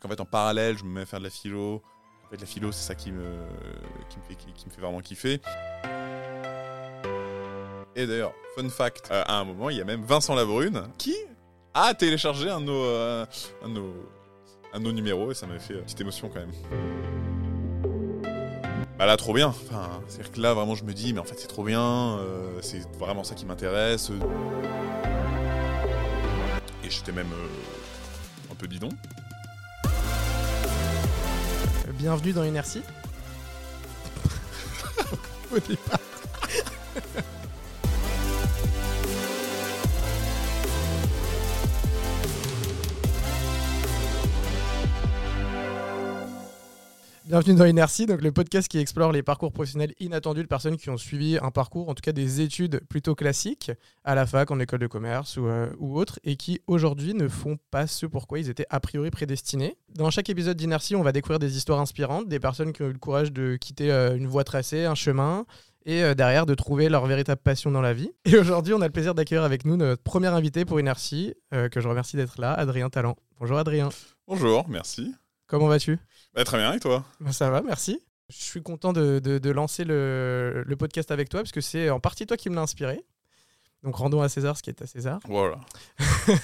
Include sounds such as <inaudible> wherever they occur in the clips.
Et qu'en fait, en parallèle, je me mets à faire de la philo. En fait, la philo, c'est ça qui me, qui, me fait, qui, me fait vraiment kiffer. Et d'ailleurs, fun fact, euh, à un moment, il y a même Vincent Labrune qui a téléchargé un de nos, euh, un de nos, un de nos numéros et ça m'a fait une petite émotion quand même. Bah là, trop bien. Enfin, c'est-à-dire que là, vraiment, je me dis, mais en fait, c'est trop bien. euh, c'est vraiment ça qui m'intéresse. Et j'étais même euh, un peu bidon. Bienvenue dans Inertie. <laughs> Au départ. Bienvenue dans Inertie, donc le podcast qui explore les parcours professionnels inattendus de personnes qui ont suivi un parcours, en tout cas des études plutôt classiques, à la fac, en école de commerce ou, euh, autre, et qui aujourd'hui ne font pas ce pourquoi ils étaient a priori prédestinés. Dans chaque épisode d'Inertie, on va découvrir des histoires inspirantes, des personnes qui ont eu le courage de quitter euh, une voie tracée, un chemin, et euh, derrière de trouver leur véritable passion dans la vie. Et aujourd'hui, on a le plaisir d'accueillir avec nous notre premier invité pour Inertie, que je remercie d'être là, Adrien Talent. Bonjour Adrien, Bonjour, merci. Comment vas-tu? Bah, très bien, et toi? Ben, Ça va, merci. Je suis content de, de- de lancer le, le podcast avec toi parce que c'est en partie toi qui me l'as inspiré. Donc rendons à César ce qui est à César. Voilà. <laughs>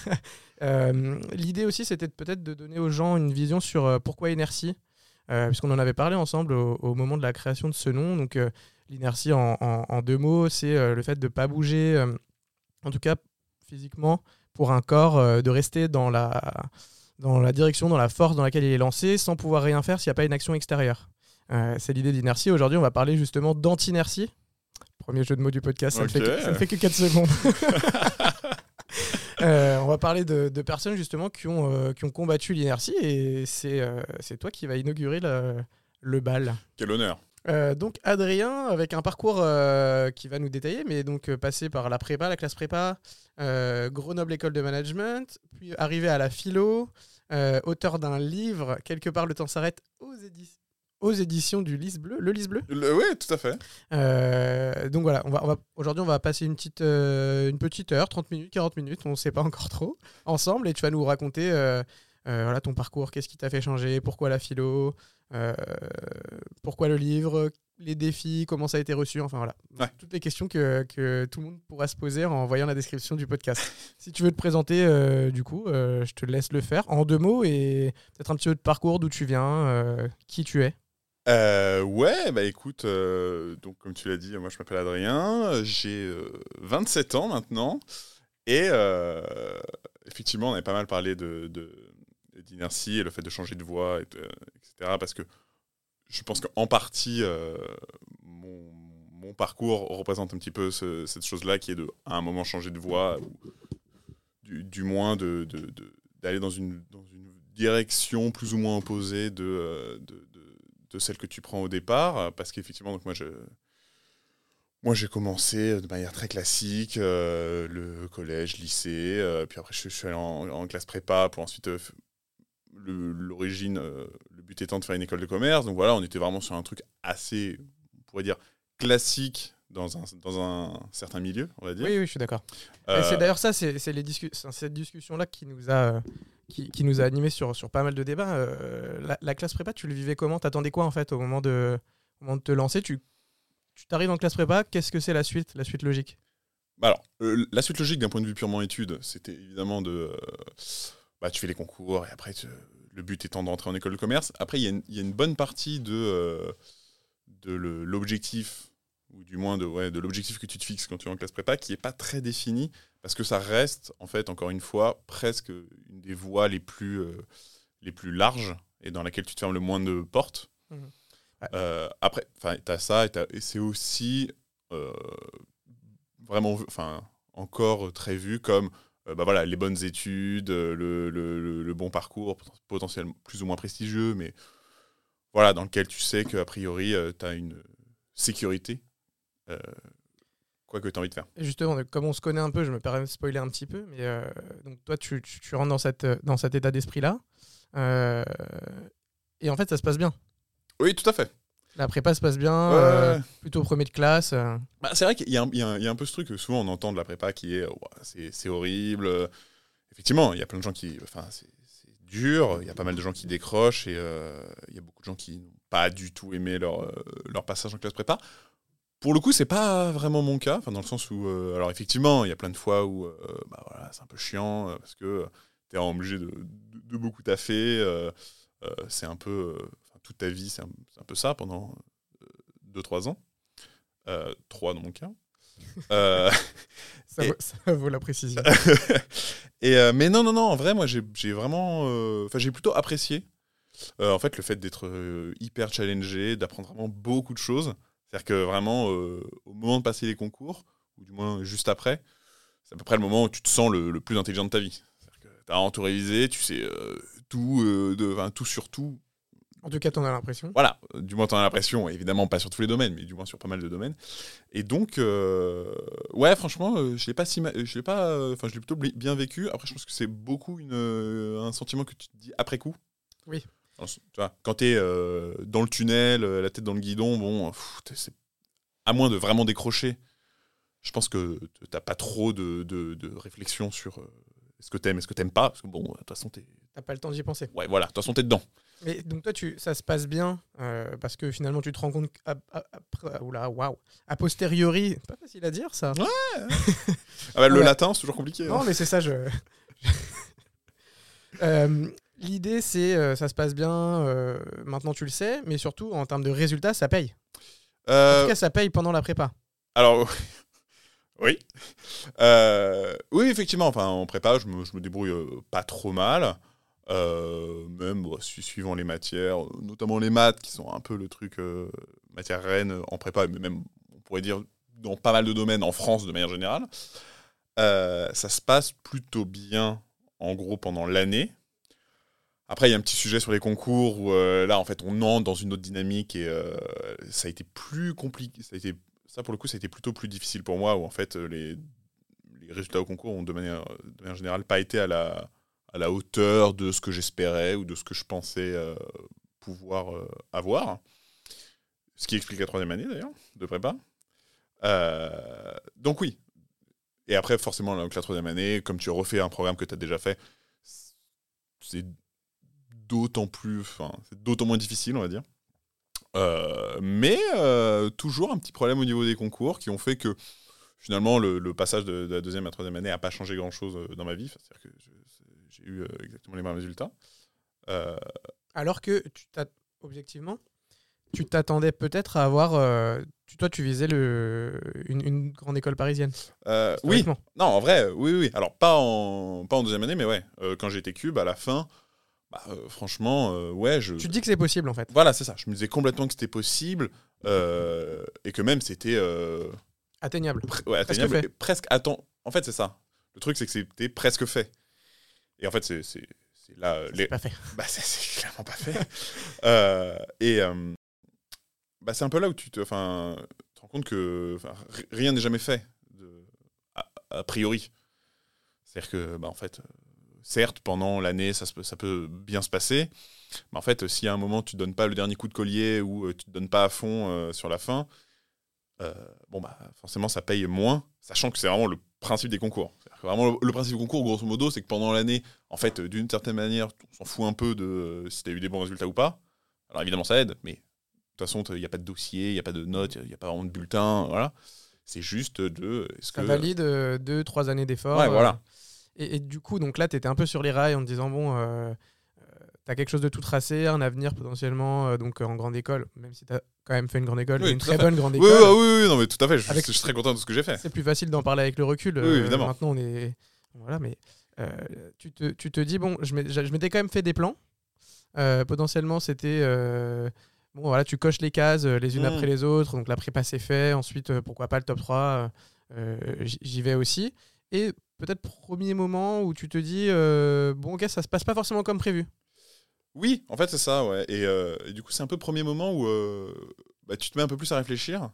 Euh, L'idée aussi, c'était peut-être de donner aux gens une vision sur euh, pourquoi inertie, euh, puisqu'on en avait parlé ensemble au, au moment de la création de ce nom. Donc euh, l'inertie, en, en- en deux mots, c'est le fait de ne pas bouger, en tout cas physiquement, pour un corps, de rester dans la, dans la direction, dans la force dans laquelle il est lancé, sans pouvoir rien faire s'il n'y a pas une action extérieure. Euh, c'est l'idée d'inertie. Aujourd'hui, on va parler justement d'antinertie. Premier jeu de mots du podcast, ça, ne fait que, ça ne fait que 4 secondes. <laughs> Euh, on va parler de, de personnes justement qui ont, euh, qui ont combattu l'inertie et c'est euh, toi qui va inaugurer le, le bal. Quel honneur. Euh, donc Adrien, avec un parcours euh, qui va nous détailler, mais donc euh, passé par la prépa, la classe prépa, Grenoble École de Management, puis arrivé à la philo, auteur d'un livre, quelque part le temps s'arrête, aux, édi- aux éditions du Lys Bleu, le Lys Bleu. Le- ouais, tout à fait. Donc voilà, on va, on va, aujourd'hui on va passer une petite, une petite heure, 30 minutes, 40 minutes, on ne sait pas encore trop, ensemble, et tu vas nous raconter voilà, ton parcours, qu'est-ce qui t'a fait changer, pourquoi la philo, euh, pourquoi le livre, les défis, comment ça a été reçu, enfin voilà. Ouais. Toutes les questions que, que tout le monde pourra se poser en voyant la description du podcast. <laughs> si tu veux te présenter, euh, du coup, euh, je te laisse le faire en deux mots et peut-être un petit peu de parcours, d'où tu viens, euh, qui tu es. Euh, ouais, bah écoute, euh, donc comme tu l'as dit, moi je m'appelle Adrien, j'ai euh, 27 ans maintenant, et euh, effectivement on avait pas mal parlé de, de- d'inertie et le fait de changer de voie, et etc. Parce que je pense qu'en partie, euh, mon, parcours représente un petit peu ce- cette chose-là qui est de, à un moment, changer de voie, ou du, moins de, de- d'aller dans une, dans une direction plus ou moins opposée de, euh, de, de- de celle que tu prends au départ. Parce qu'effectivement, moi, je, moi, j'ai commencé de manière très classique, euh, le collège, lycée, puis après, je, suis allé en classe prépa pour ensuite. Le- L'origine, euh, le but étant de faire une école de commerce. Donc voilà, on était vraiment sur un truc assez, on pourrait dire, classique dans un, dans un certain milieu, on va dire. Oui, oui, je suis d'accord. Euh, c'est d'ailleurs ça, c'est discu- cette discussion-là qui nous a, qui, qui nous a animés sur, sur pas mal de débats. Euh, la, la classe prépa, tu le vivais comment? T'attendais quoi en fait au moment de, au moment de te lancer? Tu tu t'arrives en classe prépa, qu'est-ce que c'est la suite, la suite logique? Bah alors, euh, la suite logique d'un point de vue purement études, c'était évidemment de. Bah, tu fais les concours et après, tu- le but étant d'entrer en école de commerce. Après, il y, a une- il y a une bonne partie de, euh, de l'objectif, ou du moins de, ouais, de l'objectif que tu te fixes quand tu es en classe prépa, qui n'est pas très défini, parce que ça reste, en fait, encore une fois, presque une des voies les plus, euh, les plus larges et dans laquelle tu te fermes le moins de portes. Mhm. Ouais. Euh, après, tu as ça, et, et c'est aussi euh, vraiment, enfin, encore très vu comme bah voilà, les bonnes études, euh, le, le- le- bon parcours, poten- potentiellement plus ou moins prestigieux, mais voilà, dans lequel tu sais qu'a priori, tu as une sécurité, euh, quoi que tu as envie de faire. Et Justement, comme on se connaît un peu, je me permets de spoiler un petit peu, mais euh, donc toi, tu, tu, tu rentres dans, cette, dans cet état d'esprit-là. Euh, et en fait, ça se passe bien. Oui, tout à fait. La prépa se passe bien, Ouais, euh, plutôt premier de classe. euh. Bah, c'est vrai qu'il y, a un- y y a peu ce truc que souvent on entend de la prépa qui est c'est horrible. Effectivement, il y a plein de gens qui. Enfin, c'est dur. Il y a pas mal de gens qui décrochent et il y a beaucoup de gens qui n'ont pas du tout aimé leur, leur passage en classe prépa. Pour le coup, c'est pas vraiment mon cas, enfin, dans le sens où, alors effectivement, il y a plein de fois où bah, voilà, c'est un peu chiant parce que tu es obligé de, de, beaucoup taffer. c'est un peu, toute ta vie, c'est un, un, peu ça pendant 2-3 ans. 3 dans mon cas. <laughs> Euh, ça, vaut, la précision. <laughs> et, euh, mais non, non, non, en vrai, moi, j'ai vraiment. Euh, enfin, j'ai plutôt apprécié. en fait, le fait d'être hyper challengé, d'apprendre vraiment beaucoup de choses. C'est-à-dire que vraiment, au moment de passer les concours, ou du moins juste après, c'est à peu près le moment où tu te sens le, plus intelligent de ta vie. C'est-à-dire que tu as tout révisé, tu sais tout, de, tout sur tout, en tout cas, tu en as l'impression. Voilà, du moins tu en as l'impression, évidemment pas sur tous les domaines, mais du moins sur pas mal de domaines. Et donc, euh, ouais, franchement, euh, je l'ai pas si je l'ai pas, euh, enfin, je l'ai plutôt bien vécu. Après, je pense que c'est beaucoup une, un sentiment que tu te dis après coup. Oui. tu vois, quand tu es dans le tunnel, la tête dans le guidon, bon, à moins de vraiment décrocher, je pense que tu n'as pas trop de, de, de réflexion sur est-ce que t'aimes, est-ce que t'aimes pas Parce que bon, de toute façon, t'es. T'as pas le temps d'y penser. Ouais, voilà, de toute façon, t'es dedans. Mais donc toi, tu, ça se passe bien euh, parce que finalement, tu te rends compte. À, oula, waouh. A posteriori, pas facile à dire ça. Ouais. <laughs> ah bah, le latin, c'est toujours compliqué. Non, hein. mais c'est ça, je. <laughs> Euh, l'idée, c'est euh, ça se passe bien, maintenant tu le sais, mais surtout en termes de résultats, ça paye. En tout cas, ça paye pendant la prépa. Alors, <laughs> oui. Oui, effectivement, enfin, en prépa, je me, je me débrouille pas trop mal. Euh, même suivant les matières, notamment les maths, qui sont un peu le truc matière reine en prépa, mais même, on pourrait dire, dans pas mal de domaines en France de manière générale. ça se passe plutôt bien, en gros, pendant l'année. Après, il y a un petit sujet sur les concours où là, en fait, on entre dans une autre dynamique et ça a été plus compliqué. Ça a été ça, pour le coup, c'était plutôt plus difficile pour moi, où en fait, les, les résultats au concours ont de manière, de manière générale pas été à la, à la hauteur de ce que j'espérais ou de ce que je pensais euh, pouvoir euh, avoir. Ce qui explique la troisième année, d'ailleurs, de prépa. Euh, donc oui. Et après, forcément, la troisième année, comme tu refais un programme que tu as déjà fait, c'est d'autant plus, enfin, c'est d'autant moins difficile, on va dire. Mais toujours un petit problème au niveau des concours qui ont fait que finalement le, passage de, la deuxième à la troisième année n'a pas changé grand-chose dans ma vie. C'est-à-dire que j'ai eu exactement les mêmes résultats. Alors que, tu objectivement, tu t'attendais peut-être à avoir. toi, tu visais le, une, grande école parisienne. oui. Non, en vrai, oui, oui. Alors, pas en, pas en deuxième année, mais ouais. quand j'étais cube, à la fin, bah, euh, franchement, euh, ouais. Je... Tu te dis que c'est possible en fait. Voilà, c'est ça. Je me disais complètement que c'était possible euh, et que même c'était. atteignable. ouais, atteignable. Presque. Attends, en fait, c'est ça. Le truc, c'est que c'était presque fait. Et en fait, c'est là. C'est pas fait. <laughs> Bah, c'est clairement pas fait. <laughs> et bah, c'est un peu là où tu te, enfin, te rends compte que rien n'est jamais fait, de, a, priori. C'est-à-dire que, bah, en fait, certes, pendant l'année, ça, ça, peut bien se passer. Mais en fait, si à un moment, tu ne donnes pas le dernier coup de collier ou euh, tu ne te donnes pas à fond euh, sur la fin, euh, bon, bah, forcément, ça paye moins, sachant que c'est vraiment le principe des concours. Vraiment, le, principe du concours, grosso modo, c'est que pendant l'année, en fait, d'une certaine manière, on s'en fout un peu de si tu as eu des bons résultats ou pas. Alors évidemment, ça aide, mais de toute façon, il n'y a pas de dossier, il n'y a pas de notes, il n'y a, pas vraiment de bulletin. Voilà. C'est juste de. ça que... valide deux, trois années d'effort. Ouais, voilà. Et, du coup, donc là, tu étais un peu sur les rails en te disant, bon, euh, euh tu as quelque chose de tout tracé, un avenir potentiellement euh, donc en grande école, même si tu as quand même fait une grande école, une très bonne grande école. Oui, oui, oui, non, mais tout à fait, je, suis très content de ce que j'ai fait. C'est plus facile d'en parler avec le recul. Oui, évidemment. Maintenant, on est. Voilà, mais tu, te, tu te dis, bon, je m'étais quand même fait des plans. potentiellement, c'était. Bon, voilà, tu coches les cases les unes mmh. après les autres. Donc la prépa, c'est fait. Ensuite, pourquoi pas le top 3 J'y vais aussi. Et peut-être premier moment où tu te dis euh, bon ok ça se passe pas forcément comme prévu oui en fait c'est ça ouais. Et, euh, du coup c'est un peu le premier moment où euh, bah, tu te mets un peu plus à réfléchir.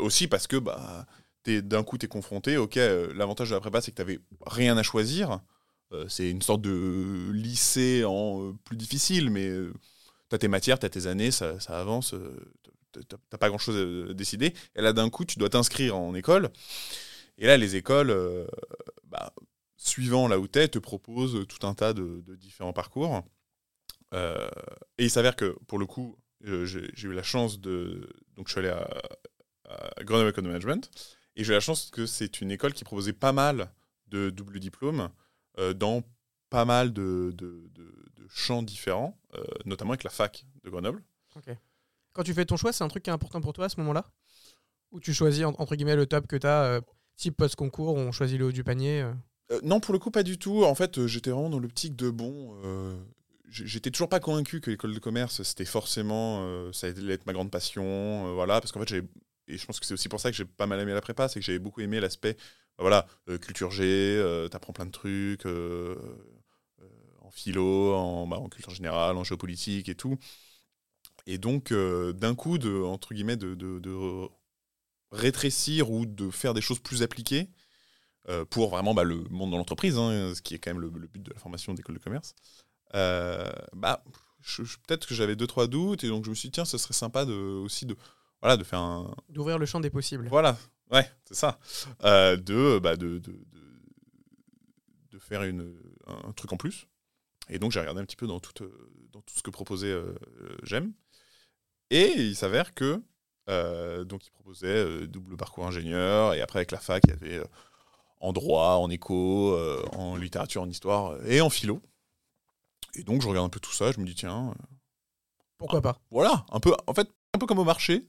Aussi parce que bah d'un coup tu es confronté ok l'avantage de la prépa c'est que tu n'avais rien à choisir. C'est une sorte de lycée en plus difficile mais tu as tes matières tu as tes années ça, ça avance t'as pas grand chose à décider. Et là d'un coup tu dois t'inscrire en école. Et là, les écoles, euh, bah, suivant là où tu es, te propose tout un tas de différents parcours. Euh, et il s'avère que, pour le coup, euh, j'ai eu la chance de. Donc, je suis allé à, à Grenoble Economy Management. Et j'ai eu la chance que c'est une école qui proposait pas mal de double diplômes euh, dans pas mal de, de- de- de champs différents, notamment avec la fac de Grenoble. Quand tu fais ton choix, c'est un truc qui est important pour toi à ce moment-là? Ou tu choisis en- entre guillemets le top que tu as, type post-concours, on choisit le haut du panier non, pour le coup, pas du tout. En fait, j'étais vraiment dans l'optique de bon. J'étais toujours pas convaincu que l'école de commerce, c'était forcément. euh, ça allait être ma grande passion. euh, voilà, parce qu'en fait. Et je pense que c'est aussi pour ça que j'ai pas mal aimé la prépa, c'est que j'avais beaucoup aimé l'aspect. bah, voilà, euh, culture G, t'apprends plein de trucs. en philo, en, bah, en culture générale, en géopolitique et tout. Et donc, d'un coup, de, entre guillemets, de, rétrécir ou de faire des choses plus appliquées pour vraiment bah, le monde de l'entreprise, hein, ce qui est quand même le, but de la formation d'école de commerce, bah, je- je- peut-être que j'avais deux, trois doutes, et donc je me suis dit, tiens, ce serait sympa de, aussi de, voilà, de faire un, D'ouvrir le champ des possibles. voilà, ouais, c'est ça. Euh, de, bah, de, de, de, de faire une, un truc en plus. Et donc j'ai regardé un petit peu dans tout, euh, dans tout ce que proposait euh, euh, J'aime. Et il s'avère que euh, donc il proposait euh, double parcours ingénieur. Et après avec la fac, il y avait euh, en droit, en éco, euh, en littérature, en histoire euh, et en philo. Et donc je regarde un peu tout ça. Je me dis tiens, euh, Pourquoi pas voilà, un peu, en fait, un peu comme au marché.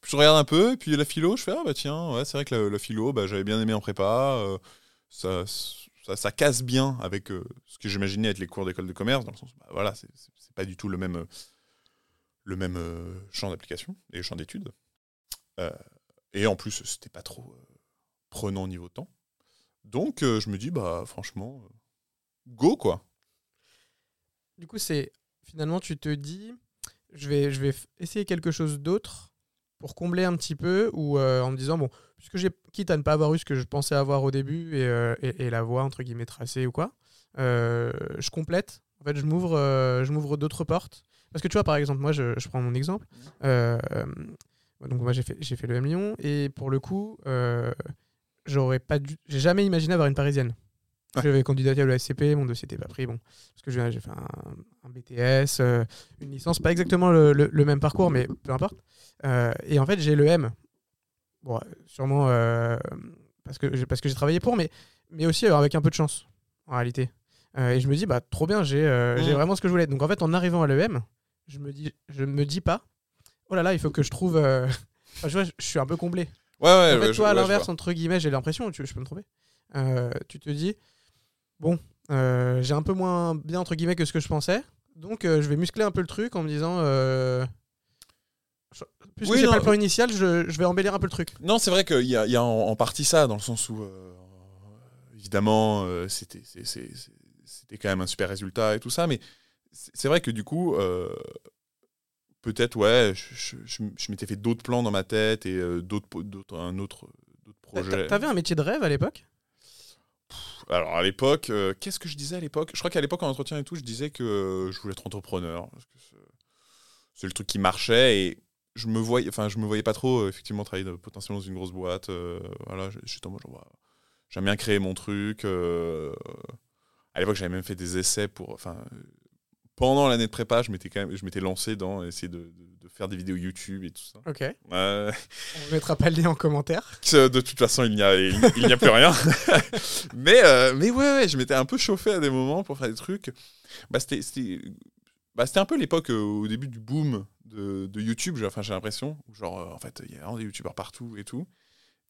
Puis je regarde un peu, et puis la philo, je fais, ah bah tiens, ouais, c'est vrai que la, la philo, bah, j'avais bien aimé en prépa, euh, ça, ça, ça casse bien avec euh, ce que j'imaginais être les cours d'école de commerce, dans le sens, bah, voilà, c'est pas du tout le même, le même euh, champ d'application et champ d'études. Et en plus, c'était pas trop prenant au niveau temps. Donc je me dis, bah franchement, go quoi. Du coup, c'est finalement, tu te dis, je vais, je vais essayer quelque chose d'autre pour combler un petit peu, ou euh, en me disant, bon, puisque j'ai, quitte à ne pas avoir eu ce que je pensais avoir au début et, euh, et, et la voie, entre guillemets, tracée ou quoi, euh, je complète. En fait, je m'ouvre, je m'ouvre d'autres portes. Parce que tu vois, par exemple, moi, je, je prends mon exemple. Donc, moi, j'ai fait, j'ai fait le M Lyon, et pour le coup, j'aurais pas dû, j'ai jamais imaginé avoir une parisienne. J'avais candidaté à l'ESCP, mon dossier n'était pas pris. Bon, parce que j'ai fait un, un BTS, euh, une licence, pas exactement le, le- le même parcours, mais peu importe. Euh, et en fait, j'ai le M. Bon, euh, sûrement parce que j'ai parce que j'ai travaillé pour, mais, mais aussi avec un peu de chance, en réalité. Et je me dis, bah, trop bien, j'ai Mm. vraiment ce que je voulais. Donc en fait, en arrivant à l'EM, je me dis, je me dis pas, oh là là, il faut que je trouve. <laughs> enfin, je, vois, je suis un peu comblé. Ouais, ouais, En fait, ouais, je- toi, à l'inverse, entre guillemets, j'ai l'impression, tu- je peux me tromper, euh, tu te dis, bon, euh, j'ai un peu moins bien, entre guillemets, que ce que je pensais, donc euh, je vais muscler un peu le truc en me disant, euh, je- puisque Oui, non. pas le plan initial, je, je vais embellir un peu le truc. Non, c'est vrai qu'il y a, il y a en, en partie ça, dans le sens où, évidemment, c'était c'est- c'est- c'est- c'était quand même un super résultat et tout ça, mais c'est c'est vrai que du coup, peut-être, ouais, je, m'étais fait d'autres plans dans ma tête et d'autres d'autres- un autre d'autres projets. T'avais un métier de rêve à l'époque? Alors à l'époque, euh, qu'est-ce que je disais à l'époque? Je crois qu'à l'époque en entretien et tout, je disais que je voulais être entrepreneur c'est- le truc qui marchait et je me voyais, enfin je me voyais pas trop euh, effectivement travailler potentiellement dans une grosse boîte. euh, voilà, j'aime bien créer mon truc. à l'époque, j'avais même fait des essais pour, enfin pendant l'année de prépa, je m'étais quand même, je m'étais lancé dans essayer de, de- de faire des vidéos YouTube et tout ça. Ok. On ne mettra pas le lien en commentaire. Que <laughs> de toute façon, il n'y a, il, il n'y a plus rien. <laughs> mais, euh, mais ouais, ouais, je m'étais un peu chauffé à des moments pour faire des trucs. Bah, c'était, c'était, bah, c'était un peu l'époque euh, au début du boom de, de YouTube, j'ai, enfin, j'ai l'impression. Genre, euh, en fait, il y a vraiment des YouTubeurs partout et tout.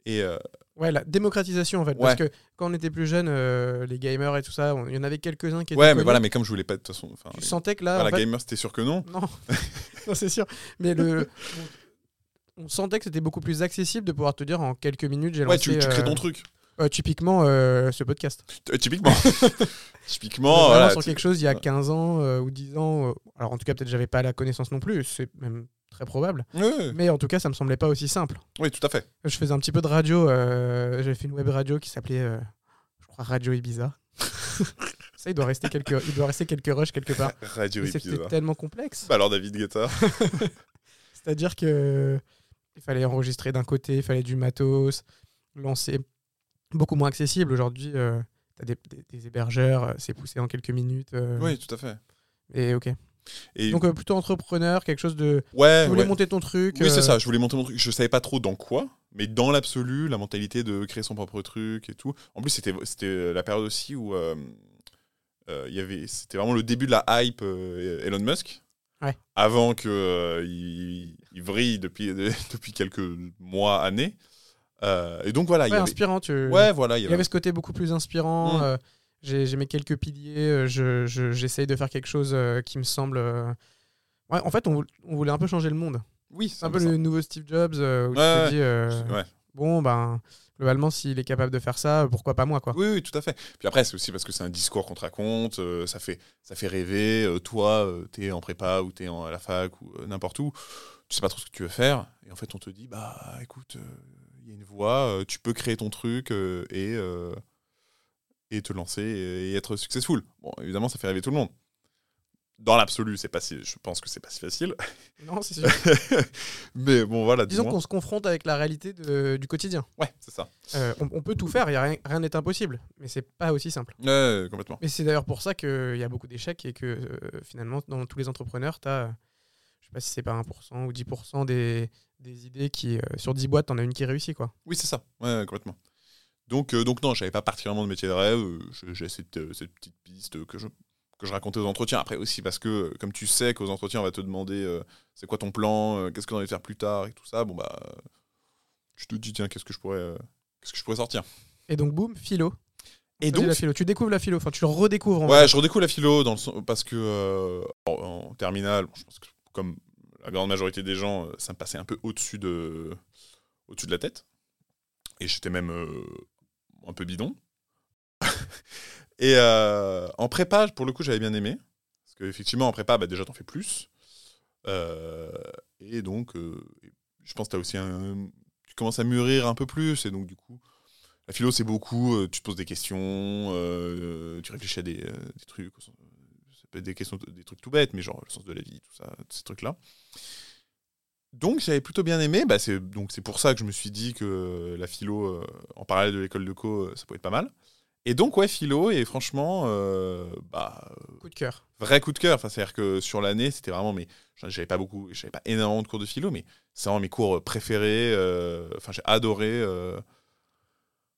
Et euh, Ouais, la démocratisation en fait. Parce Ouais. que quand on était plus jeune, euh, les gamers et tout ça, il y en avait quelques-uns qui étaient. ouais, mais connus. voilà, mais comme je voulais pas de toute façon. Tu sentais que là. voilà, en fait, gamer, c'était sûr que non. Non, <laughs> non c'est sûr. Mais le, on, sentait que c'était beaucoup plus accessible de pouvoir te dire en quelques minutes, j'ai Ouais, lancé. tu, tu crées ton truc. euh, typiquement, euh, ce podcast. Euh, typiquement. <laughs> Typiquement, voilà. sur quelque chose il y a ouais. 15 ans ou 10 ans. alors en tout cas, peut-être j'avais pas la connaissance non plus, c'est même très probable. Mais en tout cas, ça me semblait pas aussi simple. Oui, tout à fait. Je faisais un petit peu de radio. euh, J'avais fait une web radio qui s'appelait, euh, je crois, Radio Ibiza. <laughs> ça, il doit rester quelques, il doit rester quelques rushs quelque part. Radio Mais C'était épisode. tellement complexe. Bah alors, David Guetta. <laughs> <laughs> C'est-à-dire que il fallait enregistrer d'un côté, il fallait du matos, lancer beaucoup moins accessible. Aujourd'hui, euh, as des, des- des hébergeurs, euh, c'est poussé en quelques minutes. euh, Oui, tout à fait. Et ok. Et Donc euh, plutôt entrepreneur, quelque chose de. ouais, Tu voulais ouais. monter ton truc. Oui, c'est euh, ça. Je voulais monter mon truc. Je savais pas trop dans quoi, mais dans l'absolu, la mentalité de créer son propre truc et tout. En plus, c'était c'était la période aussi où euh, euh, y avait, c'était vraiment le début de la hype euh, Elon Musk. Ouais. Avant que euh, il, il vrille depuis <laughs> depuis quelques mois, années. Euh, et donc voilà, il y avait. inspirant. Tu... Ouais, voilà, il y Il y avait. ce côté beaucoup plus inspirant. Mm. J'ai mes quelques piliers. euh, je- je- J'essaye de faire quelque chose euh, qui me semble. euh, Ouais, en fait, on, voulait- on voulait un peu changer le monde. Oui, C'est un peu le nouveau Steve Jobs où tu Ouais, te ouais. dis. Ouais. bon, ben, globalement, s'il est capable de faire ça, pourquoi pas moi, quoi. Oui, oui, tout à fait. Puis après, c'est aussi parce que c'est un discours qu'on te raconte, euh, ça, fait, ça fait rêver. euh, toi, euh, t'es en prépa ou t'es en- à la fac ou n'importe où, tu sais pas trop ce que tu veux faire. Et en fait, on te dit, bah écoute, il y a une voie, tu peux créer ton truc et, et te lancer et, et être successful. Bon, évidemment, ça fait rêver tout le monde. Dans l'absolu, c'est pas si, je pense que c'est pas si facile. <laughs> Non, c'est sûr. <laughs> Mais bon, voilà. Disons qu'on se confronte avec la réalité de- du quotidien. Ouais, c'est ça. Euh, on, on peut tout faire, y a rien n'est impossible, mais c'est pas aussi simple. Ouais, complètement. Mais c'est d'ailleurs pour ça qu'il y a beaucoup d'échecs et que euh, finalement, dans tous les entrepreneurs, tu as, je sais pas si c'est pas 1% ou 10% des, des idées qui, euh, sur 10 boîtes, t'en as une qui réussit, quoi. Oui, c'est ça. Ouais, complètement. Donc, euh, donc non, j'avais pas particulièrement de métier de rêve. euh, je- J'ai cette, euh, cette petite piste que je, que je racontais aux entretiens. Après aussi parce que, comme tu sais qu'aux entretiens, on va te demander euh, c'est quoi ton plan, euh, qu'est-ce que tu envie de faire plus tard et tout ça. Bon, bah, je te dis, tiens, qu'est-ce que je pourrais, qu'est-ce que je pourrais sortir. Et donc, boum, philo. Et donc, la philo. Tu découvres la philo, enfin, tu le redécouvres. en ouais, je redécouvre la philo dans le parce que en, en terminale, je pense que comme la grande majorité des gens, ça me passait un peu au-dessus de, au-dessus de la tête. Et j'étais même euh, un peu bidon. <laughs> Et euh, en prépa, pour le coup, j'avais bien aimé. Parce qu'effectivement, en prépa, bah, déjà, t'en fais plus. Euh, et donc, euh, je pense que aussi. Tu commences à mûrir un peu plus. Et donc, du coup, la philo, c'est beaucoup. tu te poses des questions, tu réfléchis à des, des trucs. Ça peut être des questions, des trucs tout bêtes, mais genre le sens de la vie, tout ça, ces trucs-là. Donc, j'avais plutôt bien aimé. Bah, c'est donc c'est pour ça que je me suis dit que la philo, euh, en parallèle de l'école de co, euh, ça pouvait être pas mal. Et donc, ouais, philo, et franchement, euh, bah, Coup de cœur. vrai coup de cœur. Enfin, c'est-à-dire que sur l'année, c'était vraiment, mais j'avais pas beaucoup, j'avais pas énormément de cours de philo, mais c'est vraiment mes cours préférés. euh, Enfin, j'ai adoré euh,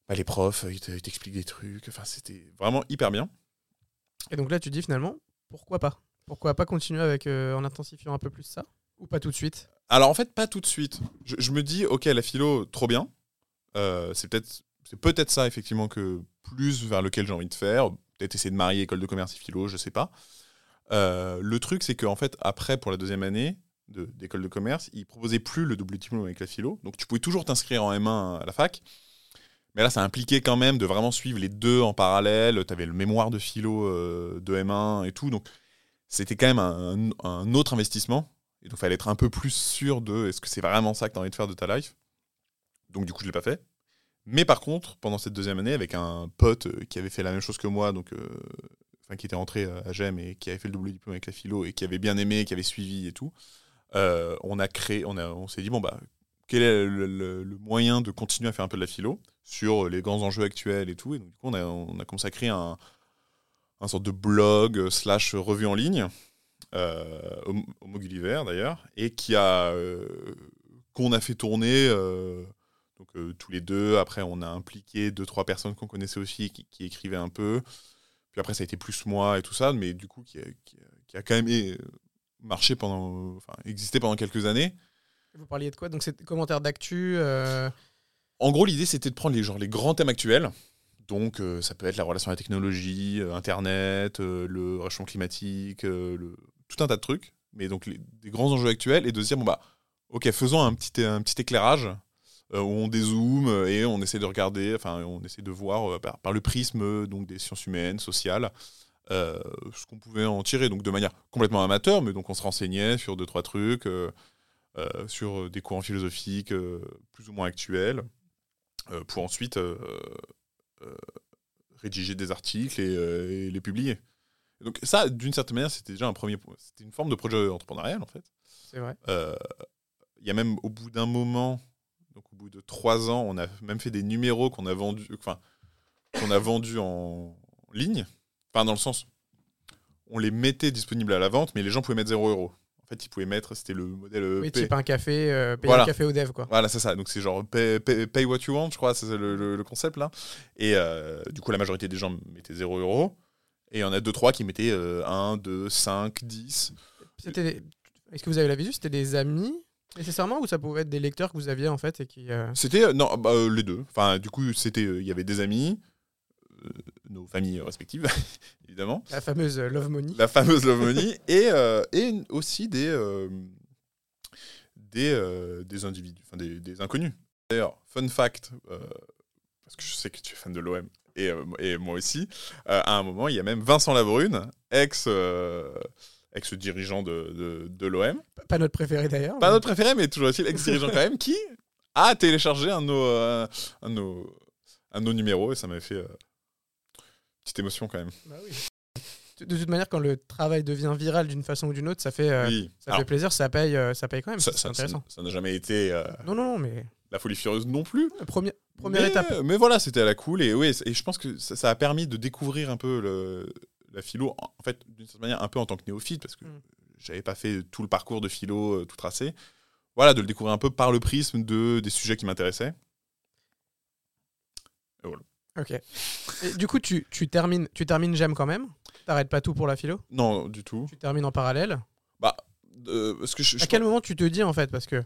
bah, les profs, ils te- ils t'expliquent des trucs. Enfin, c'était vraiment hyper bien. Et donc là, tu dis finalement, pourquoi pas? Pourquoi pas continuer avec, euh, en intensifiant un peu plus ça? Ou pas tout de suite? Alors en fait, pas tout de suite. Je, me dis, ok, la philo, trop bien. Euh, c'est peut-être, peut-être ça effectivement que plus vers lequel j'ai envie de faire. Peut-être essayer de marier école de commerce et philo, je sais pas. Euh, le truc, c'est qu'en fait, après, pour la deuxième année de- d'école de commerce, ils proposaient plus le double diplôme avec la philo. Donc tu pouvais toujours t'inscrire en M1 à la fac. Mais là, ça impliquait quand même de vraiment suivre les deux en parallèle. Tu avais le mémoire de philo euh, de M1 et tout. Donc c'était quand même un autre investissement. Et donc, il fallait être un peu plus sûr de est-ce que c'est vraiment ça que tu as envie de faire de ta life? Donc, du coup, je l'ai pas fait. Mais par contre, pendant cette deuxième année, avec un pote euh, qui avait fait la même chose que moi, donc, euh, qui était entré euh, à GEM et qui avait fait le double diplôme avec la philo et qui avait bien aimé, qui avait suivi et tout, on a créé, on, on s'est dit, bon, bah, quel est le, moyen de continuer à faire un peu de la philo sur les grands enjeux actuels et tout. Et donc, du coup, on a, on a commencé à créer un, un sorte de blog slash revue en ligne Homo Homo Gulliver d'ailleurs, et qui a euh, qu'on a fait tourner euh, donc euh, tous les deux. Après, on a impliqué deux trois personnes qu'on connaissait aussi qui, qui écrivaient un peu. Puis après, ça a été plus moi et tout ça, mais du coup, qui a, qui a- qui a quand même euh, marché pendant, enfin, existé pendant quelques années. Vous parliez de quoi? Donc c'est des commentaires d'actu. euh, En gros, l'idée, c'était de prendre les, genre, les grands thèmes actuels. Donc, euh, ça peut être la relation à la technologie, euh, Internet, euh, le réchauffement climatique, euh, le... tout un tas de trucs. Mais donc, les, des grands enjeux actuels et de se dire, bon, bah, ok, faisons un petit, éclairage euh, où on dézoome euh, et on essaie de regarder, enfin, on essaie de voir euh, par, le prisme donc, des sciences humaines, sociales, ce qu'on pouvait en tirer. Donc, de manière complètement amateur, mais donc on se renseignait sur deux, trois trucs, sur des courants philosophiques plus ou moins actuels pour ensuite rédiger des articles et les publier. Donc ça, d'une certaine manière, c'était déjà un premier, c'était une forme de projet entrepreneurial en fait. c'est vrai. Euh, Il y a même au bout d'un moment, donc au bout de trois ans, on a même fait des numéros qu'on a vendus, enfin qu'on a vendus en ligne. Enfin, dans le sens, on les mettait disponibles à la vente, mais les gens pouvaient mettre 0 euros. En fait, ils pouvaient mettre, c'était le modèle euh, Oui, pay- type un café, euh, payer Voilà. un café au dev, quoi. Voilà, c'est ça. Donc c'est genre pay, pay- pay what you want, je crois, c'est le, le- le concept là. Et euh, du coup, la majorité des gens mettaient 0 euros. Et il y en a 2-3 qui mettaient euh, 1, 2, 5, 10. C'était des- Est-ce que vous avez la visu? C'était des amis nécessairement ou ça pouvait être des lecteurs que vous aviez en fait et qui. euh, C'était euh, non bah, euh, les deux. Enfin, du coup, c'était euh, il y avait des amis, nos familles respectives, <laughs> évidemment, La fameuse Love Money. la fameuse Love Money, <laughs> et, et aussi des des, des individus, enfin des, des inconnus. D'ailleurs, fun fact, parce que je sais que tu es fan de l'OM et, euh, et moi aussi, euh, à un moment, il y a même Vincent Labrune, ex euh, ex dirigeant de, de, de l'OM, Pas notre préféré d'ailleurs. pas mais- notre préféré, mais toujours est-il ex-dirigeant quand même, qui a téléchargé un de nos, euh, un de nos, un nos numéros et ça m'a fait euh, petite émotion quand même. Bah oui. De toute manière, quand le travail devient viral d'une façon ou d'une autre, ça fait, euh, oui. ça Alors, fait plaisir, ça paye, ça paye quand même. ça, c'est ça- ça- n'a jamais été Non, non, non, mais la folie furieuse non plus. première, première mais, étape. Mais voilà, c'était à la cool et, ouais, et je pense que ça, ça a permis de découvrir un peu le, la philo, en en fait, d'une certaine manière, un peu en tant que néophyte, parce que Mm. j'avais pas fait tout le parcours de philo euh, tout tracé. Voilà, de le découvrir un peu par le prisme de, des sujets qui m'intéressaient. Ok. Et du coup, tu, tu termines, tu termines j'aime quand même? T'arrêtes pas tout pour la philo? Non, du tout. Tu termines en parallèle? Euh, parce que je, je à quel moment tu te dis en fait? Parce que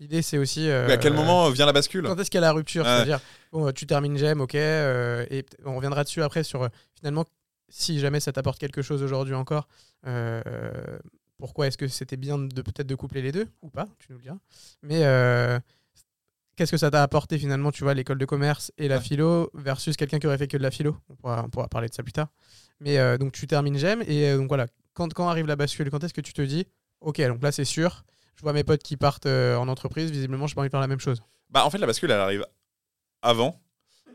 l'idée c'est aussi. euh, Mais à quel moment vient la bascule Quand est-ce qu'il y a la rupture Ouais. C'est-à-dire, bon, euh, tu termines j'aime, ok, euh, et on reviendra dessus après sur euh, finalement si jamais ça t'apporte quelque chose aujourd'hui encore. euh, pourquoi est-ce que c'était bien de peut-être de coupler les deux ou pas Tu nous le diras. Mais euh, qu'est-ce que ça t'a apporté finalement, tu vois, l'école de commerce et la Ouais. philo versus quelqu'un qui aurait fait que de la philo? On pourra, on pourra parler de ça plus tard. Mais euh, donc tu termines j'aime et euh, donc voilà. Quand, quand arrive la bascule, quand est-ce que tu te dis, ok, donc là c'est sûr. Je vois mes potes qui partent euh, en entreprise, visiblement, j'ai pas envie de faire la même chose. Bah, en fait, la bascule, elle arrive avant,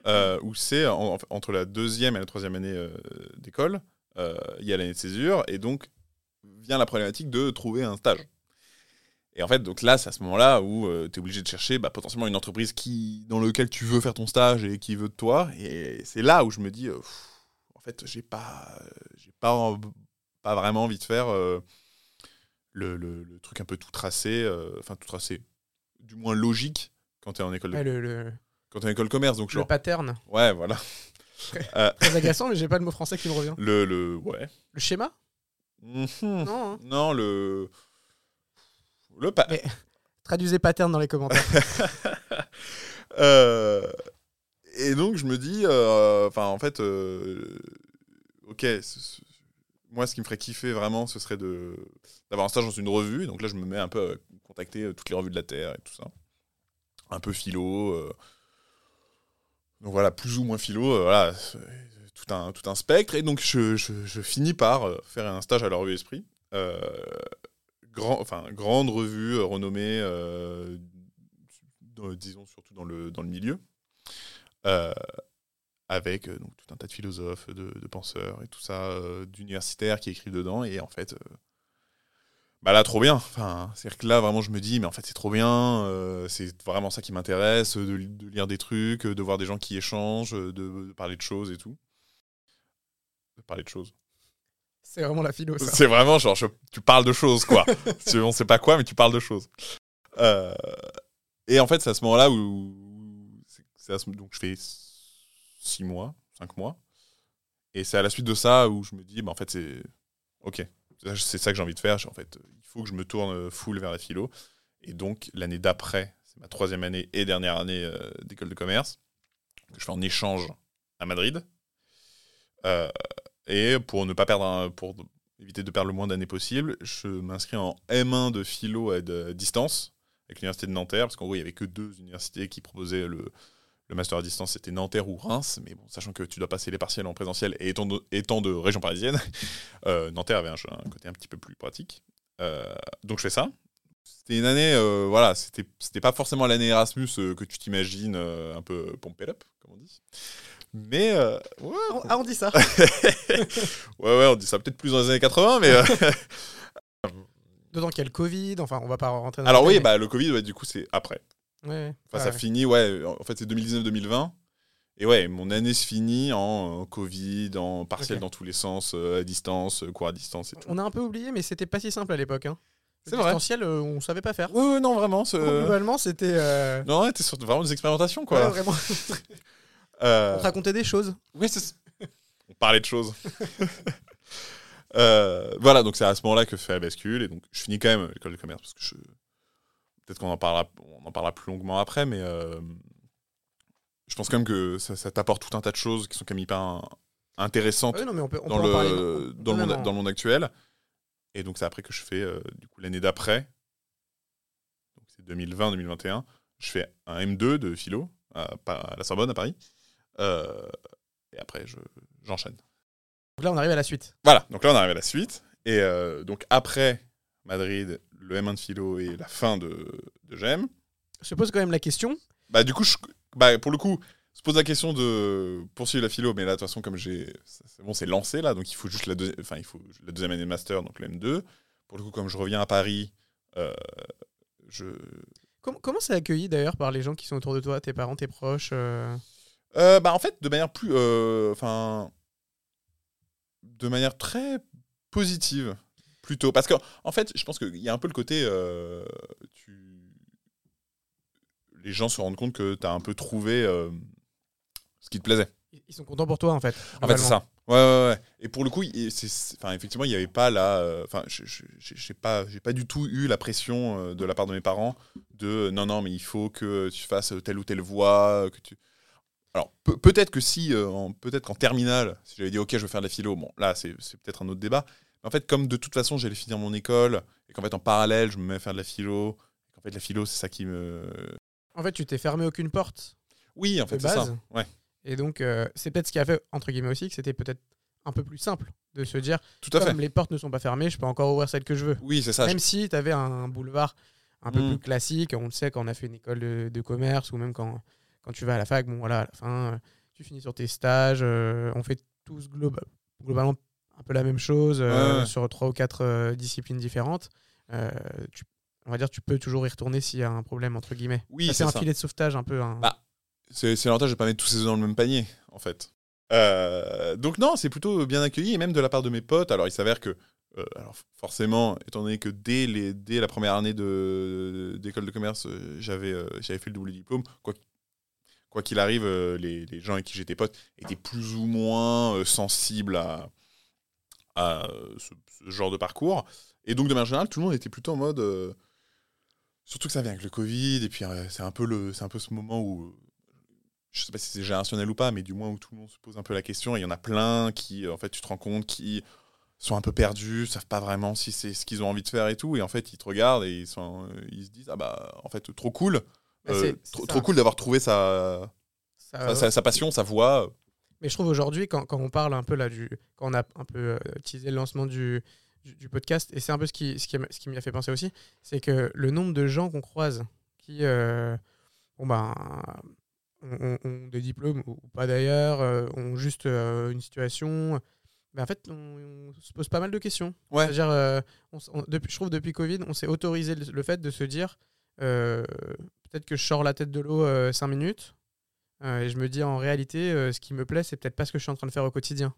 euh, où c'est en- en- entre la deuxième et la troisième année euh, d'école, euh, il y a l'année de césure, et donc vient la problématique de trouver un stage. Et en fait, donc là, c'est à ce moment-là où tu es obligé de chercher bah, potentiellement une entreprise qui, dans laquelle tu veux faire ton stage et qui veut de toi. Et c'est là où je me dis, en fait, j'ai pas, j'ai pas, pas vraiment envie de faire le, le- le truc un peu tout tracé, euh, enfin tout tracé, du moins logique quand tu es en école de Ouais, le, le, quand t'es en école commerce, donc le genre. pattern. Ouais, voilà. Très agaçant, mais j'ai pas le mot français qui me revient. Le, le, ouais. Le schéma? Mhm. Non. hein. Non, le. Le pa- Mais- Traduisez pattern dans les commentaires. <laughs> Euh, Et donc, je me dis, euh, enfin, en fait, euh, ok, moi, ce qui me ferait kiffer vraiment, ce serait d'avoir un stage dans une revue. Donc là, je me mets un peu à contacter euh, toutes les revues de la Terre et tout ça. Un peu philo. euh. Donc voilà, plus ou moins philo, euh, voilà, tout un, tout un spectre. Et donc, je, finis par faire un stage à la revue Esprit. Grand, enfin, grande revue renommée, disons surtout dans le, dans le milieu. Avec euh, donc, tout un tas de philosophes, de, de penseurs et tout ça, euh, d'universitaires qui écrivent dedans. Et en fait, euh, bah là, trop bien. Enfin, C'est-à-dire que là, vraiment, je me dis, mais en fait, c'est trop bien. euh, c'est vraiment ça qui m'intéresse, de, de lire des trucs, de voir des gens qui échangent, de, de parler de choses et tout. De parler de choses. C'est vraiment la philo, ça. C'est vraiment genre, je- tu parles de choses, quoi. <laughs> tu, on sait pas quoi, mais tu parles de choses. Euh, et en fait, c'est à ce moment-là où. à ce- donc, je fais 6 mois, 5 mois. Et c'est à la suite de ça où je me dis, bah, en fait, c'est. Ok, c'est- ça que j'ai envie de faire. En fait, il faut que je me tourne full vers la philo. Et donc, l'année d'après, c'est ma troisième année et dernière année euh, d'école de commerce, que je fais en échange à Madrid. Euh, et pour ne pas perdre pour éviter de perdre le moins d'années possible, je m'inscris en M1 de philo à distance avec l'université de Nanterre, parce qu'en gros, il n'y avait que deux universités qui proposaient le, le master à distance, c'était Nanterre ou Reims, mais bon, sachant que tu dois passer les partiels en présentiel et étant de, étant de région parisienne, <laughs> euh, Nanterre avait un, un côté un petit peu plus pratique. Euh, donc je fais ça. C'était une année, euh, voilà, c'était c'était pas forcément l'année Erasmus euh, que tu t'imagines un peu pompé up, comme on dit. Mais euh, ouais, Ah, on dit ça. <laughs> ouais, ouais, on dit ça peut-être plus dans les années 80, mais. euh, Dedans qu'il y a le Covid, enfin, on va pas rentrer dans Alors oui, bah, le Covid, ouais, du coup, c'est après. Ouais, ouais. Enfin, Ah ça ouais. finit, ouais, en fait, c'est 2019-2020. Et ouais, mon année se finit en euh, Covid, en partiel dans tous les sens, euh, à distance, euh, cours à distance et tout. On a un peu oublié, mais c'était pas si simple à l'époque. Hein. C'est vrai. distanciel, euh, on savait pas faire. Ouais, ouais, non, vraiment. ce- Globalement, c'était. Non, ouais, t'es sur vraiment des expérimentations, ouais, quoi. vraiment. <laughs> Euh, On te racontait des choses. Oui, On parlait de choses. <laughs> Voilà, donc c'est à ce moment-là que fait la bascule. Et donc, je finis quand même l'école de commerce parce que je. Peut-être qu'on en parlera, on en parlera plus longuement après, mais euh, je pense quand même que ça, ça t'apporte tout un tas de choses qui sont quand même hyper in- intéressantes dans, le, monde, même en- dans le monde actuel. Et donc, c'est après que je fais, euh, du coup, l'année d'après, donc c'est 2020-2021, je fais un M2 de philo à, la Sorbonne, à Paris. Euh, et après, je- j'enchaîne. Donc là, on arrive à la suite. Voilà, donc là, on arrive à la suite. Et donc, après Madrid, le M1 de philo et la fin de, de GEM, Je pose quand même la question. bah, du coup, je- bah, pour le coup, se pose la question de poursuivre la philo, mais là, de toute façon, comme j'ai. C'est bon, c'est lancé, là, donc il faut juste la, deuxi- enfin, il faut la deuxième année de master, donc le M2. Pour le coup, comme je reviens à Paris, euh, je. Com- comment c'est accueilli d'ailleurs par les gens qui sont autour de toi, tes parents, tes proches euh? Euh, bah, en fait, de manière plus. Enfin. de manière très positive, plutôt. Parce que, en fait, je pense qu'il y a un peu le côté. euh, tu... Les gens se rendent compte que tu as un peu trouvé euh, ce qui te plaisait. Ils sont contents pour toi en fait. En fait, c'est ça. Ouais, ouais, ouais. Et pour le coup, c'est- enfin, effectivement, il n'y avait pas là. euh, Enfin, je j'ai pas, j'ai pas du tout eu la pression euh, de la part de mes parents de euh, non, non, mais il faut que tu fasses telle ou telle voie. Que tu... Alors, pe- peut-être que si, en- peut-être qu'en terminale, si j'avais dit ok, je veux faire de la philo, bon, là, c'est peut-être un autre débat. En fait, comme de toute façon, j'allais finir mon école et qu'en fait, en parallèle, je me mets à faire de la philo. qu'en fait, la philo, c'est ça qui me. En fait, tu t'es fermé aucune porte. Oui, en fait, c'est ça. Ouais, Et donc, euh, c'est peut-être ce qui a fait, entre guillemets aussi, que c'était peut-être un peu plus simple de se dire, tout à fait. comme les portes ne sont pas fermées, je peux encore ouvrir celle que je veux. Oui, c'est ça. Même si tu avais un boulevard un peu Mm. plus classique, on le sait quand on a fait une école de, de commerce ou même quand, quand tu vas à la fac, bon voilà, à la fin, euh, tu finis sur tes stages, euh, on fait tous globa- globalement un peu la même chose euh, Ouais, sur trois ou quatre euh, disciplines différentes. Euh, tu- on va dire tu peux toujours y retourner s'il y a un problème, entre guillemets. Oui, c'est un ça. filet de sauvetage un peu. Bah, C'est l'avantage de pas mettre tous ses œufs dans le même panier, en fait. Donc non, c'est plutôt bien accueilli, et même de la part de mes potes. Alors il s'avère que, euh, alors forcément, étant donné que dès, les, dès la première année de- d'école de, commerce, euh, j'avais euh, j'avais fait le double diplôme, quoi qu'il arrive, les, les gens avec qui j'étais pote étaient plus ou moins sensibles à, à ce, ce genre de parcours. Et donc, de manière générale, tout le monde était plutôt en mode... euh, surtout que ça vient avec le Covid, et puis euh, c'est un, peu le- c'est un peu ce moment où... Je sais pas si c'est générationnel ou pas, mais du moins où tout le monde se pose un peu la question. Et il y en a plein qui, euh, en fait, tu te rends compte, qui sont un peu perdus, savent pas vraiment si c'est ce qu'ils ont envie de faire et tout. Et en fait, ils te regardent et ils, sont, ils se disent, ah bah, en fait, trop cool. Bah, Euh, trop, cool d'avoir trouvé sa, Ça- sa, sa- sa passion, sa voix. Mais je trouve aujourd'hui, quand, quand on parle un peu là, du, quand on a un peu euh, teasé le lancement du, du, du podcast, et c'est un peu ce qui, ce qui, ce qui m'y a fait penser aussi, c'est que le nombre de gens qu'on croise qui euh, bon ben, ont, des diplômes ou pas d'ailleurs, euh, ont juste euh, une situation, ben en fait, on, on se pose pas mal de questions. Ouais. C'est-à-dire, euh, je trouve depuis Covid, on s'est autorisé le, le fait de se dire peut-être que je sors la tête de l'eau 5 minutes. Euh, et je me dis en réalité, euh, ce qui me plaît, c'est peut-être pas ce que je suis en train de faire au quotidien.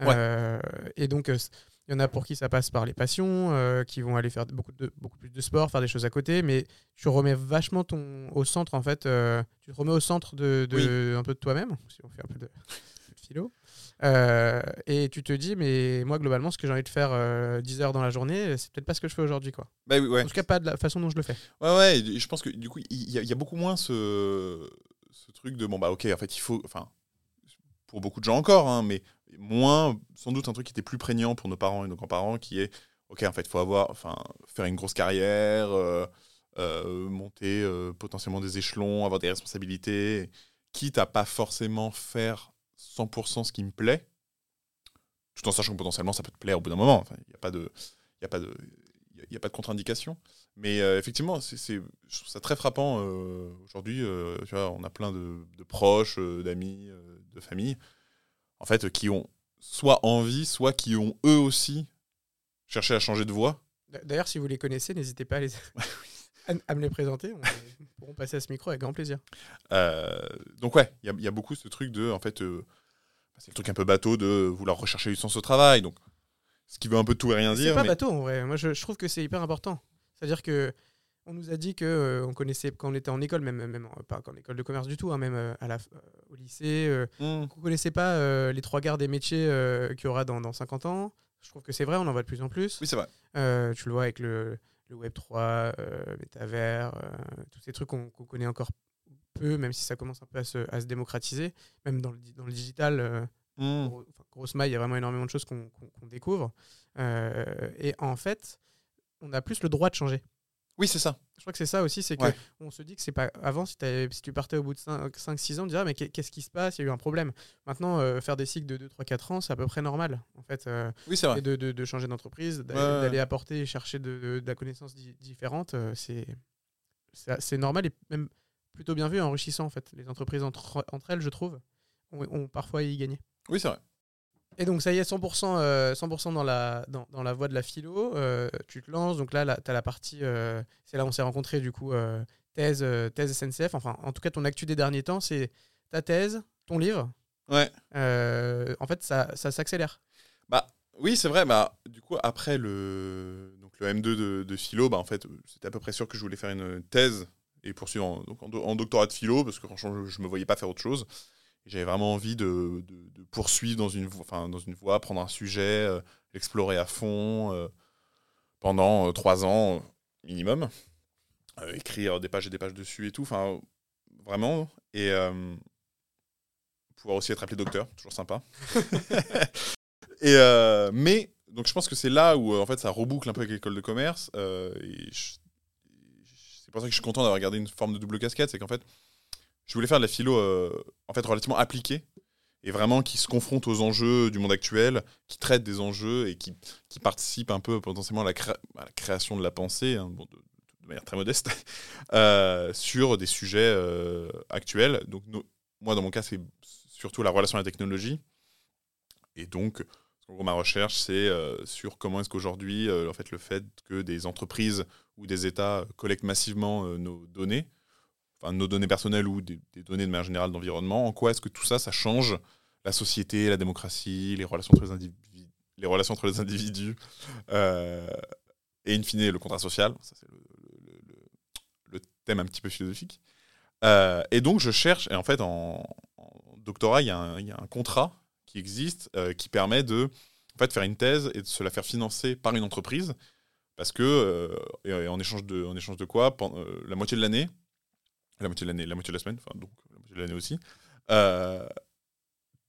Ouais. Euh, et donc, il y en a pour qui ça passe par les passions, qui vont aller faire beaucoup, de, beaucoup plus de sport, faire des choses à côté, mais tu remets vachement ton, au centre, en fait, tu te remets au centre de, de- un peu de toi-même, si on fait un peu de, de philo. Euh, et tu te dis, mais moi, globalement, ce que j'ai envie de faire euh, 10 heures dans la journée, c'est peut-être pas ce que je fais aujourd'hui. quoi. Bah oui, ouais. En tout cas, pas de la façon dont je le fais. Ouais, ouais, je pense que du coup, il y, a- il y a beaucoup moins ce, ce truc de bon, bah ok, en fait, il faut. Enfin, pour beaucoup de gens encore, hein, mais moins, sans doute, un truc qui était plus prégnant pour nos parents et nos grands-parents, qui est ok, en fait, il faut avoir. Enfin, faire une grosse carrière, euh, euh, monter euh, potentiellement des échelons, avoir des responsabilités, quitte à pas forcément faire 100% ce qui me plaît, tout en sachant que potentiellement ça peut te plaire au bout d'un moment. Enfin, il n'y a pas de. Y a pas de il n'y a pas de contre-indication. Mais euh, effectivement, c'est, c'est- je trouve ça très frappant euh, aujourd'hui. euh, tu vois, on a plein de, de proches, d'amis, de famille, en fait, qui ont soit envie, soit qui ont eux aussi cherché à changer de voie. D'ailleurs, si vous les connaissez, n'hésitez pas à les, <laughs> à, me les présenter, on pourront passer à ce micro avec grand plaisir. donc ouais, il y, y, a beaucoup ce truc de, en fait, c'est le truc un peu bateau de vouloir rechercher du sens au travail. Donc, ce qui veut un peu tout et rien dire. C'est pas bateau en vrai. Moi, je, je trouve que c'est hyper important. C'est-à-dire que on nous a dit que euh, on connaissait quand on était en école, même, même pas en école de commerce du tout, hein, même euh, à la, euh, au lycée, mmh. qu'on connaissait pas les trois quarts des métiers qu'il y aura dans, dans, 50 ans. Je trouve que c'est vrai, on en voit de plus en plus. Oui, c'est vrai. tu le vois avec le, le Web 3, Metaverse, tous ces trucs qu'on connaît encore peu, même si ça commence un peu à se, à se démocratiser, même dans le, dans le digital. Mmh. grosse maille, il y a vraiment énormément de choses qu'on découvre. et en fait, on a plus le droit de changer. Oui, c'est ça. Je crois que c'est ça aussi, c'est que on se dit que c'est pas. Avant, si, si, tu partais au bout de 5-6 ans, on dirait, mais qu'est-ce qui se passe? Il y a eu un problème. Maintenant, euh, faire des cycles de 2, 3, 4 ans, c'est à peu près normal. En fait, euh, oui, c'est vrai. de, de, changer d'entreprise, d'aller apporter et chercher de, la connaissance différente, euh, c'est c'est normal et même plutôt bien vu, enrichissant en fait. Les entreprises entre, entre elles, je trouve, ont, ont parfois y gagné. Oui, c'est vrai. Et donc ça y est, 100%, 100 euh, dans, la, dans, dans, la voie de la philo, euh, tu te lances, donc là, tu as la partie, euh, c'est là où on s'est rencontrés du coup, thèse, thèse SNCF, enfin en tout cas ton actu des derniers temps, c'est ta thèse, ton livre. Ouais. en fait, ça, ça s'accélère. Bah oui, c'est vrai, bah du coup après le, donc, le M2 de, de philo, bah en fait, c'était à peu près sûr que je voulais faire une thèse et poursuivre en, donc, en, doctorat de philo, parce que franchement, je ne me voyais pas faire autre chose. J'avais vraiment envie de, de, poursuivre dans une, enfin, dans une voie, prendre un sujet, euh, l'explorer à fond euh, pendant euh, trois ans minimum, écrire des pages et des pages dessus et tout, enfin vraiment. Et pouvoir aussi être appelé docteur, toujours sympa. <laughs> et, mais donc je pense que c'est là où en fait ça reboucle un peu avec l'école de commerce. c'est pour ça que je suis content d'avoir gardé une forme de double casquette, c'est qu'en fait je voulais faire de la philo euh, en fait relativement appliquée et vraiment qui se confronte aux enjeux du monde actuel, qui traite des enjeux et qui, qui participe un peu potentiellement à la, création de la pensée, hein, de, manière très modeste, <laughs> euh, sur des sujets euh, actuels. Donc moi, dans mon cas, c'est surtout la relation à la technologie. Et donc, ma recherche, c'est sur comment est-ce qu'aujourd'hui, en fait, le fait que des entreprises ou des États collectent massivement nos données, nos données personnelles ou des, données de manière générale d'environnement, en quoi est-ce que tout ça, ça change la société, la démocratie, les relations entre les, individus, les, relations entre les individus, euh, et in fine le contrat social, ça c'est le, thème un petit peu philosophique. Euh, et donc je cherche, et en fait en, doctorat, il y, a un contrat qui existe euh, qui permet de en fait, faire une thèse et de se la faire financer par une entreprise, parce que, en, échange de, en échange de quoi, la moitié de l'année, la moitié de l'année, la moitié de la semaine, enfin donc la moitié de l'année aussi, euh,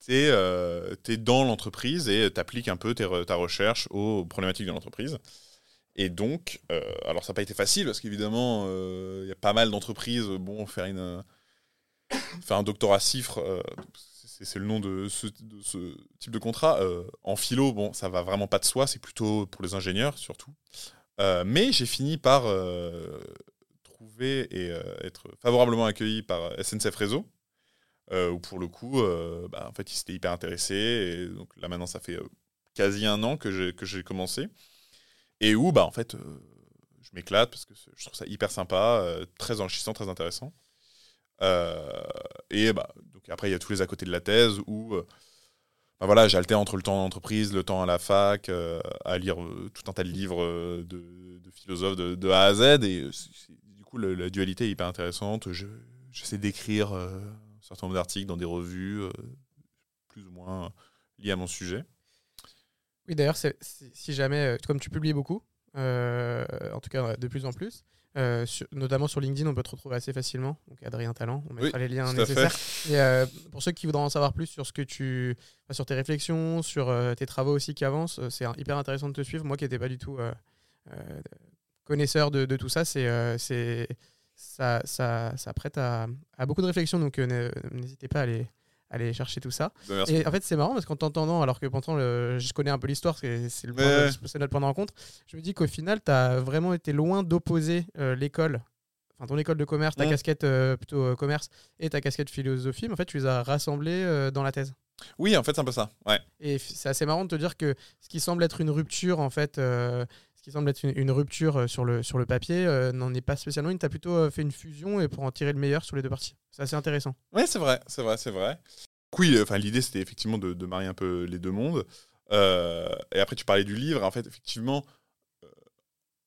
tu es, euh, dans l'entreprise et tu appliques un peu ta recherche aux problématiques de l'entreprise. Et donc, euh, alors ça n'a pas été facile parce qu'évidemment, il y a pas mal d'entreprises, bon, faire, une, faire un doctorat cifre, c'est le nom de ce, de ce, type de contrat. en philo, bon, ça va vraiment pas de soi, c'est plutôt pour les ingénieurs surtout. mais j'ai fini par et euh, être favorablement accueilli par SNCF Réseau, euh, où pour le coup, euh, bah, en fait, ils s'étaient hyper intéressés. Et donc là, maintenant, ça fait quasi un an que j'ai, que j'ai commencé. Et où, bah, en fait, je m'éclate parce que je trouve ça hyper sympa, très enrichissant, très intéressant. et bah, donc après, il y a tous les à côté de la thèse où bah voilà, j'altère entre le temps d'entreprise, le temps à la fac, à lire tout un tas de livres de, philosophes de, de, A à Z. Et la dualité est hyper intéressante. J'essaie d'écrire euh, un certain nombre d'articles dans des revues, euh, plus ou moins liés à mon sujet. Oui, d'ailleurs, si jamais, euh, comme tu publies beaucoup, en tout cas de plus en plus, notamment sur LinkedIn, on peut te retrouver assez facilement. Donc Adrien Talent, on mettra les liens nécessaires. Et pour ceux qui voudront en savoir plus sur ce que tu, sur tes réflexions, sur tes travaux aussi qui avancent, c'est hyper intéressant de te suivre. Moi qui n'étais pas du tout connaisseur de, tout ça, c'est euh, c'est ça, ça, ça, prête à, à, beaucoup de réflexions, donc euh, n'hésitez pas à aller, aller chercher tout ça. Bah, et en fait, c'est marrant parce qu'en t'entendant, alors que pourtant je connais un peu l'histoire, c'est le point, notre point de rencontre, je me dis qu'au final, tu as vraiment été loin d'opposer euh, l'école, enfin ton école de commerce, ta casquette plutôt commerce et ta casquette philosophie, mais en fait, tu les as rassemblés dans la thèse. Oui, en fait, c'est un peu ça. Ouais. Et c'est assez marrant de te dire que ce qui semble être une rupture, en fait, ce qui semble être une, une rupture sur le, sur le papier, n'en est pas spécialement une. Tu as plutôt fait une fusion et pour en tirer le meilleur sur les deux parties. C'est assez intéressant. Ouais, c'est vrai, c'est vrai, c'est vrai. Oui, enfin, l'idée, c'était effectivement de, de, marier un peu les deux mondes. et après, tu parlais du livre. En fait, effectivement,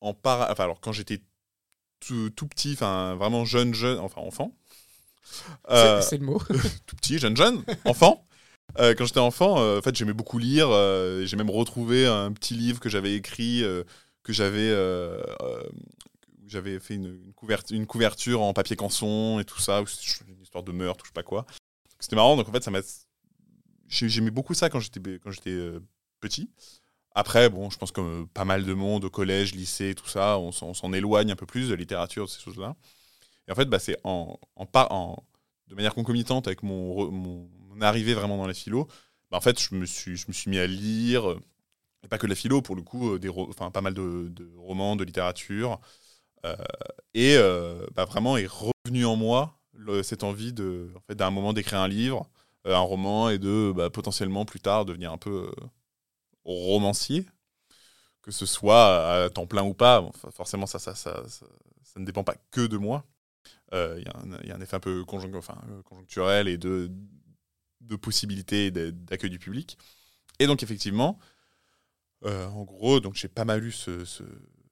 en para... enfin, alors, quand j'étais tout, tout, petit, enfin, vraiment jeune, jeune, enfin, enfant. c'est le mot. <laughs> tout petit, jeune, jeune, enfant. Euh, quand j'étais enfant, euh, en fait, j'aimais beaucoup lire. Euh, j'ai même retrouvé un petit livre que j'avais écrit, que j'avais, j'avais fait une, couverture, en papier canson et tout ça, une histoire de meurtre, ou je sais pas quoi. C'était marrant. Donc en fait, j'aimais beaucoup ça quand j'étais quand petit. Après, bon, je pense que pas mal de monde au collège, lycée, tout ça, on s'en éloigne un peu plus de littérature, de ces choses-là. Et en fait, bah, c'est en, en, en, de manière concomitante avec mon, mon, arrivée vraiment dans la philo, bah, en fait, je me, suis, je me suis mis à lire, euh, pas que de la philo, pour le coup, euh, des enfin, pas mal de, romans, de littérature. Euh, et bah, vraiment est revenu en moi cette envie de, en fait, d'un moment d'écrire un livre, un roman, et de bah, potentiellement plus tard devenir un peu romancier, que ce soit à temps plein ou pas. forcément, ça ça, ça, ça, ne dépend pas que de moi. Il y, a un effet un peu conjoncturel et de, de possibilités d'accueil du public. Et donc, effectivement, euh, en gros, donc j'ai pas mal eu ce,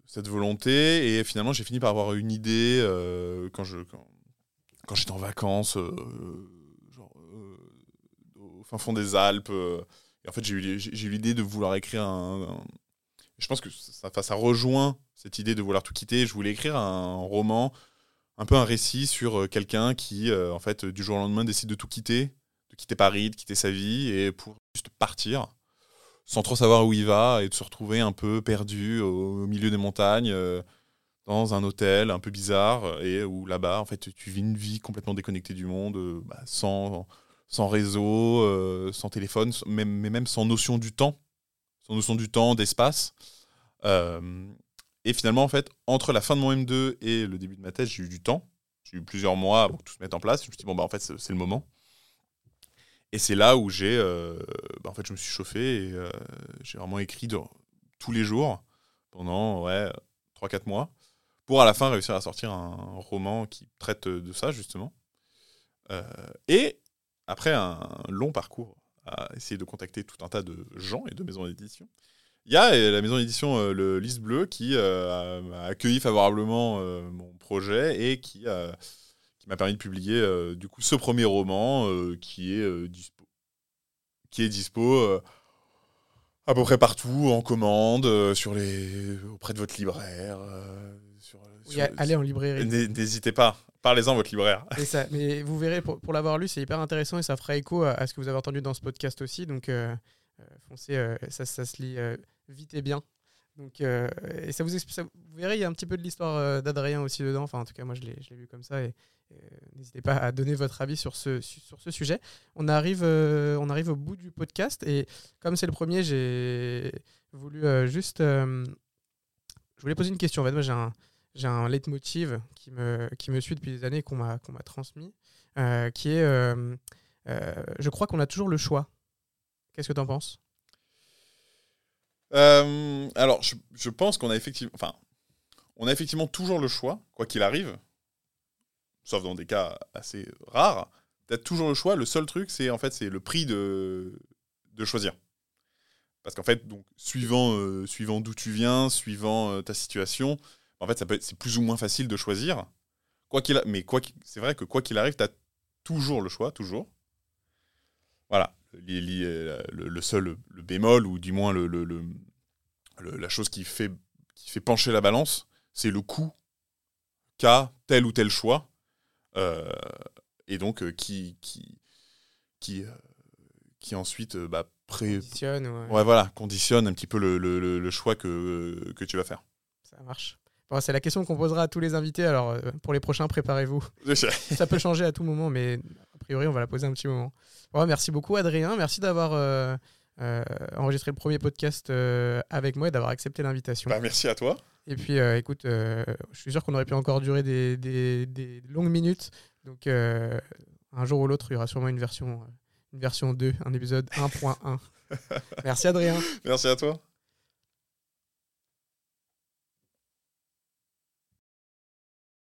cette volonté. Et finalement, j'ai fini par avoir une idée euh, quand je quand, j'étais en vacances, euh, au fin fond des Alpes. et en fait, j'ai eu, eu l'idée de vouloir écrire un, je pense que ça, ça rejoint cette idée de vouloir tout quitter. Je voulais écrire un roman, un peu un récit sur quelqu'un qui, en fait, du jour au lendemain, décide de tout quitter de quitter Paris, de quitter sa vie et pour juste partir sans trop savoir où il va et de se retrouver un peu perdu au, milieu des montagnes euh, dans un hôtel un peu bizarre et où là-bas en fait tu vis une vie complètement déconnectée du monde euh, bah, sans sans réseau euh, sans téléphone mais même sans notion du temps sans notion du temps d'espace. Et finalement en fait entre la fin de mon M2 et le début de ma thèse j'ai eu du temps. J'ai eu plusieurs mois pour tout se mettre en place. Je me suis dit bon bah en fait c'est le moment et c'est là où j'ai, euh, bah, en fait, je me suis chauffé et euh, j'ai vraiment écrit tous les jours pendant ouais, 3-4 mois pour à la fin réussir à sortir un, roman qui traite de ça, justement. Euh, et après un long parcours à essayer de contacter tout un tas de gens et de maisons d'édition, il y a la maison d'édition Le Lys Bleu qui a accueilli favorablement mon projet et qui a qui m'a permis de publier euh, du coup ce premier roman euh, qui est euh, dispo, qui est dispo à peu près partout en commande sur les auprès de votre libraire. Sur, allez en librairie. N'hésitez pas, parlez-en votre libraire. Et ça, mais vous verrez pour, pour l'avoir lu, c'est hyper intéressant et ça fera écho à, ce que vous avez entendu dans ce podcast aussi. Donc foncez, ça, ça, se lit vite et bien. Donc, et ça vous, ça, vous verrez, il y a un petit peu de l'histoire d'Adrien aussi dedans. Enfin, en tout cas, moi, je l'ai vu comme ça. Et, euh, n'hésitez pas à donner votre avis sur ce, sur ce sujet. On arrive, euh, on arrive au bout du podcast et comme c'est le premier, j'ai voulu euh, juste. je voulais poser une question. En fait, moi, j'ai un, un leitmotiv qui me, qui me suit depuis des années qu'on m'a, qu'on m'a transmis, qui est Je crois qu'on a toujours le choix. Qu'est-ce que tu en penses? Alors, je, pense qu'on a effectivement. Enfin, on a effectivement toujours le choix, quoi qu'il arrive sauf dans des cas assez rares, tu as toujours le choix. Le seul truc, c'est en fait, c'est le prix de, de choisir. Parce qu'en fait, donc, suivant, euh, suivant d'où tu viens, suivant euh, ta situation, en fait, ça peut c'est plus ou moins facile de choisir. Quoi qu'il mais quoi c'est vrai que quoi qu'il arrive, tu as toujours le choix, toujours. Voilà. Le, le, seul le bémol, ou du moins le, le, la chose qui fait, qui fait pencher la balance, c'est le coût qu'a tel ou tel choix euh, et donc, euh, qui, qui, qui, euh, qui ensuite bah, conditionne, ouais. voilà, conditionne un petit peu le choix que, que tu vas faire. Ça marche. C'est la question qu'on posera à tous les invités. Alors, pour les prochains, préparez-vous. <laughs> ça peut changer à tout moment, mais a priori, on va la poser un petit moment. Bon, merci beaucoup, Adrien. Merci d'avoir enregistré le premier podcast avec moi et d'avoir accepté l'invitation. Bah, merci à toi. Et puis, euh, écoute, euh, je suis sûr qu'on aurait pu encore durer des, des, des longues minutes. Donc, euh, un jour ou l'autre, il y aura sûrement une version, une version 2, un épisode 1.1. <laughs> Merci Adrien. Merci à toi.